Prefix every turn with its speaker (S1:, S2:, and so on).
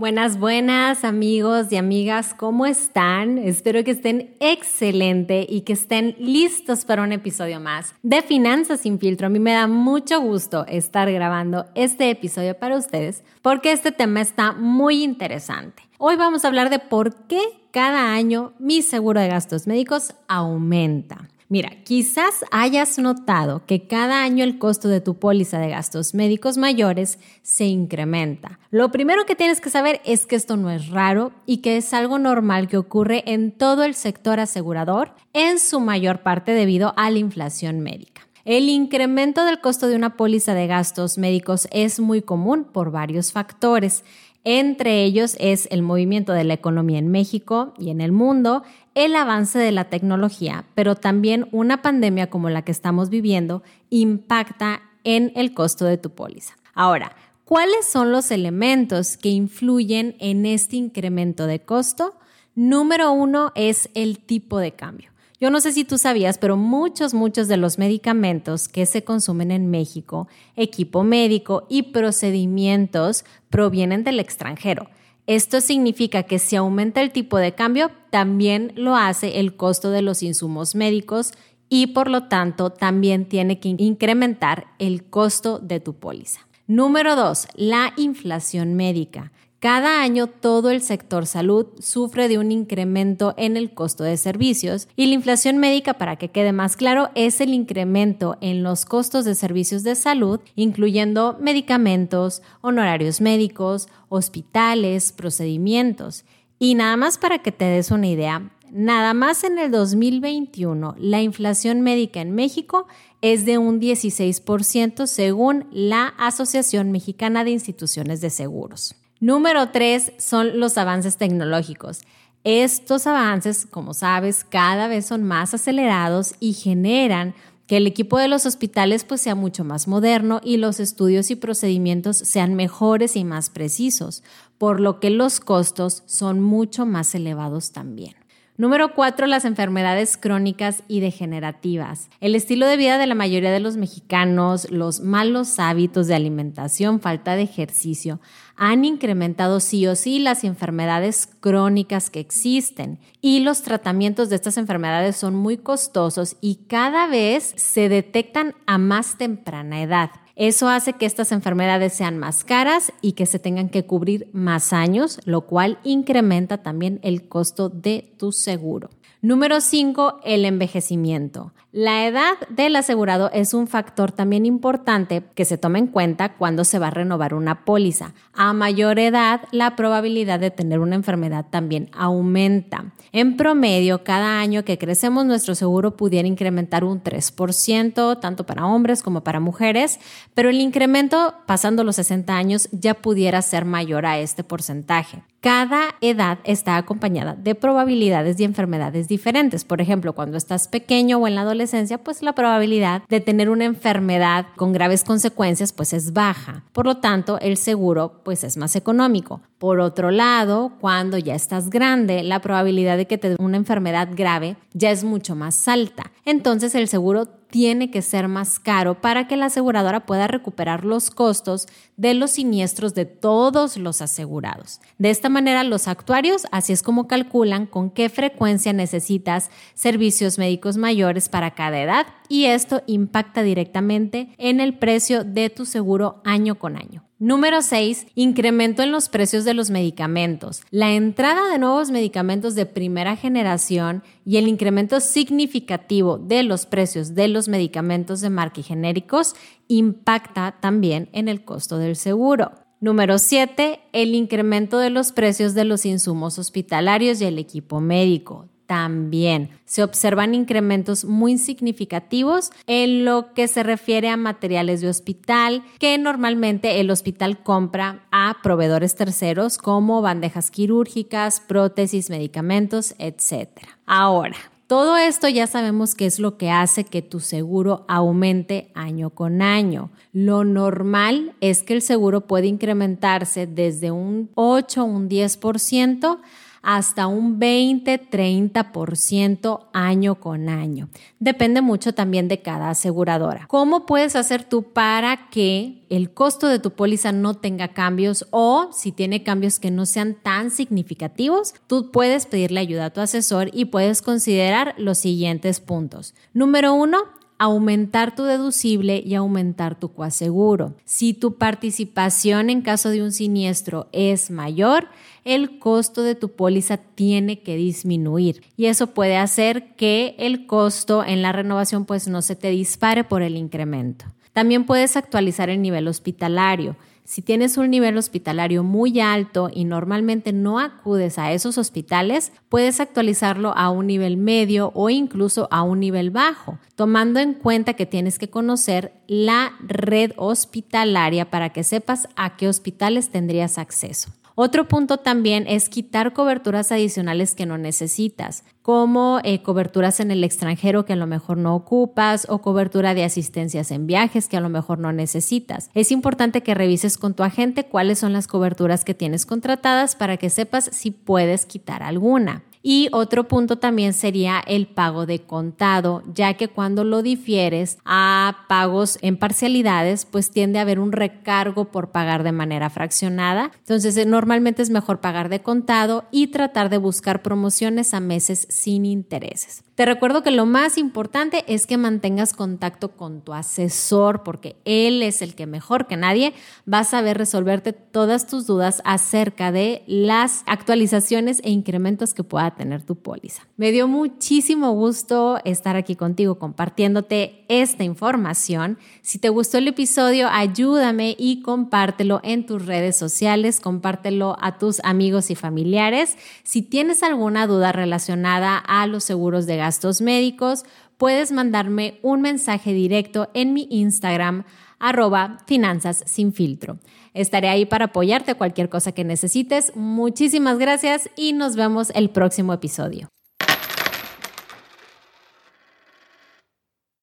S1: Buenas, buenas amigos y amigas, ¿cómo están? Espero que estén excelente y que estén listos para un episodio más de Finanzas sin filtro. A mí me da mucho gusto estar grabando este episodio para ustedes porque este tema está muy interesante. Hoy vamos a hablar de por qué cada año mi seguro de gastos médicos aumenta. Mira, quizás hayas notado que cada año el costo de tu póliza de gastos médicos mayores se incrementa. Lo primero que tienes que saber es que esto no es raro y que es algo normal que ocurre en todo el sector asegurador, en su mayor parte debido a la inflación médica. El incremento del costo de una póliza de gastos médicos es muy común por varios factores. Entre ellos es el movimiento de la economía en México y en el mundo, el avance de la tecnología, pero también una pandemia como la que estamos viviendo impacta en el costo de tu póliza. Ahora, ¿cuáles son los elementos que influyen en este incremento de costo? Número uno es el tipo de cambio. Yo no sé si tú sabías, pero muchos, muchos de los medicamentos que se consumen en México, equipo médico y procedimientos provienen del extranjero. Esto significa que si aumenta el tipo de cambio, también lo hace el costo de los insumos médicos y por lo tanto también tiene que incrementar el costo de tu póliza. Número dos, la inflación médica. Cada año todo el sector salud sufre de un incremento en el costo de servicios y la inflación médica, para que quede más claro, es el incremento en los costos de servicios de salud, incluyendo medicamentos, honorarios médicos, hospitales, procedimientos. Y nada más para que te des una idea, nada más en el 2021 la inflación médica en México es de un 16% según la Asociación Mexicana de Instituciones de Seguros. Número tres son los avances tecnológicos. Estos avances, como sabes, cada vez son más acelerados y generan que el equipo de los hospitales pues sea mucho más moderno y los estudios y procedimientos sean mejores y más precisos, por lo que los costos son mucho más elevados también. Número cuatro, las enfermedades crónicas y degenerativas. El estilo de vida de la mayoría de los mexicanos, los malos hábitos de alimentación, falta de ejercicio, han incrementado sí o sí las enfermedades crónicas que existen y los tratamientos de estas enfermedades son muy costosos y cada vez se detectan a más temprana edad. Eso hace que estas enfermedades sean más caras y que se tengan que cubrir más años, lo cual incrementa también el costo de tu seguro. Número 5, el envejecimiento. La edad del asegurado es un factor también importante que se toma en cuenta cuando se va a renovar una póliza. A mayor edad, la probabilidad de tener una enfermedad también aumenta. En promedio, cada año que crecemos, nuestro seguro pudiera incrementar un 3%, tanto para hombres como para mujeres, pero el incremento pasando los 60 años ya pudiera ser mayor a este porcentaje. Cada edad está acompañada de probabilidades y enfermedades diferentes. Por ejemplo, cuando estás pequeño o en la adolescencia, pues la probabilidad de tener una enfermedad con graves consecuencias pues es baja. Por lo tanto, el seguro pues es más económico. Por otro lado, cuando ya estás grande, la probabilidad de que te una enfermedad grave ya es mucho más alta. Entonces, el seguro tiene que ser más caro para que la aseguradora pueda recuperar los costos de los siniestros de todos los asegurados. De esta manera, los actuarios así es como calculan con qué frecuencia necesitas servicios médicos mayores para cada edad y esto impacta directamente en el precio de tu seguro año con año. Número 6. Incremento en los precios de los medicamentos. La entrada de nuevos medicamentos de primera generación y el incremento significativo de los precios de los medicamentos de marca y genéricos impacta también en el costo del seguro. Número 7. El incremento de los precios de los insumos hospitalarios y el equipo médico también. Se observan incrementos muy significativos en lo que se refiere a materiales de hospital que normalmente el hospital compra a proveedores terceros como bandejas quirúrgicas, prótesis, medicamentos, etc. Ahora, todo esto ya sabemos que es lo que hace que tu seguro aumente año con año. Lo normal es que el seguro puede incrementarse desde un 8 o un 10% hasta un 20-30% año con año. Depende mucho también de cada aseguradora. ¿Cómo puedes hacer tú para que el costo de tu póliza no tenga cambios o si tiene cambios que no sean tan significativos? Tú puedes pedirle ayuda a tu asesor y puedes considerar los siguientes puntos. Número uno, aumentar tu deducible y aumentar tu coaseguro. Si tu participación en caso de un siniestro es mayor, el costo de tu póliza tiene que disminuir y eso puede hacer que el costo en la renovación pues no se te dispare por el incremento. También puedes actualizar el nivel hospitalario. Si tienes un nivel hospitalario muy alto y normalmente no acudes a esos hospitales, puedes actualizarlo a un nivel medio o incluso a un nivel bajo, tomando en cuenta que tienes que conocer la red hospitalaria para que sepas a qué hospitales tendrías acceso. Otro punto también es quitar coberturas adicionales que no necesitas, como eh, coberturas en el extranjero que a lo mejor no ocupas o cobertura de asistencias en viajes que a lo mejor no necesitas. Es importante que revises con tu agente cuáles son las coberturas que tienes contratadas para que sepas si puedes quitar alguna. Y otro punto también sería el pago de contado, ya que cuando lo difieres a pagos en parcialidades, pues tiende a haber un recargo por pagar de manera fraccionada. Entonces, eh, normalmente es mejor pagar de contado y tratar de buscar promociones a meses sin intereses. Te recuerdo que lo más importante es que mantengas contacto con tu asesor porque él es el que mejor que nadie va a saber resolverte todas tus dudas acerca de las actualizaciones e incrementos que pueda tener tu póliza. Me dio muchísimo gusto estar aquí contigo compartiéndote esta información. Si te gustó el episodio, ayúdame y compártelo en tus redes sociales, compártelo a tus amigos y familiares. Si tienes alguna duda relacionada a los seguros de médicos, puedes mandarme un mensaje directo en mi Instagram arroba finanzas sin filtro. Estaré ahí para apoyarte cualquier cosa que necesites. Muchísimas gracias y nos vemos el próximo episodio.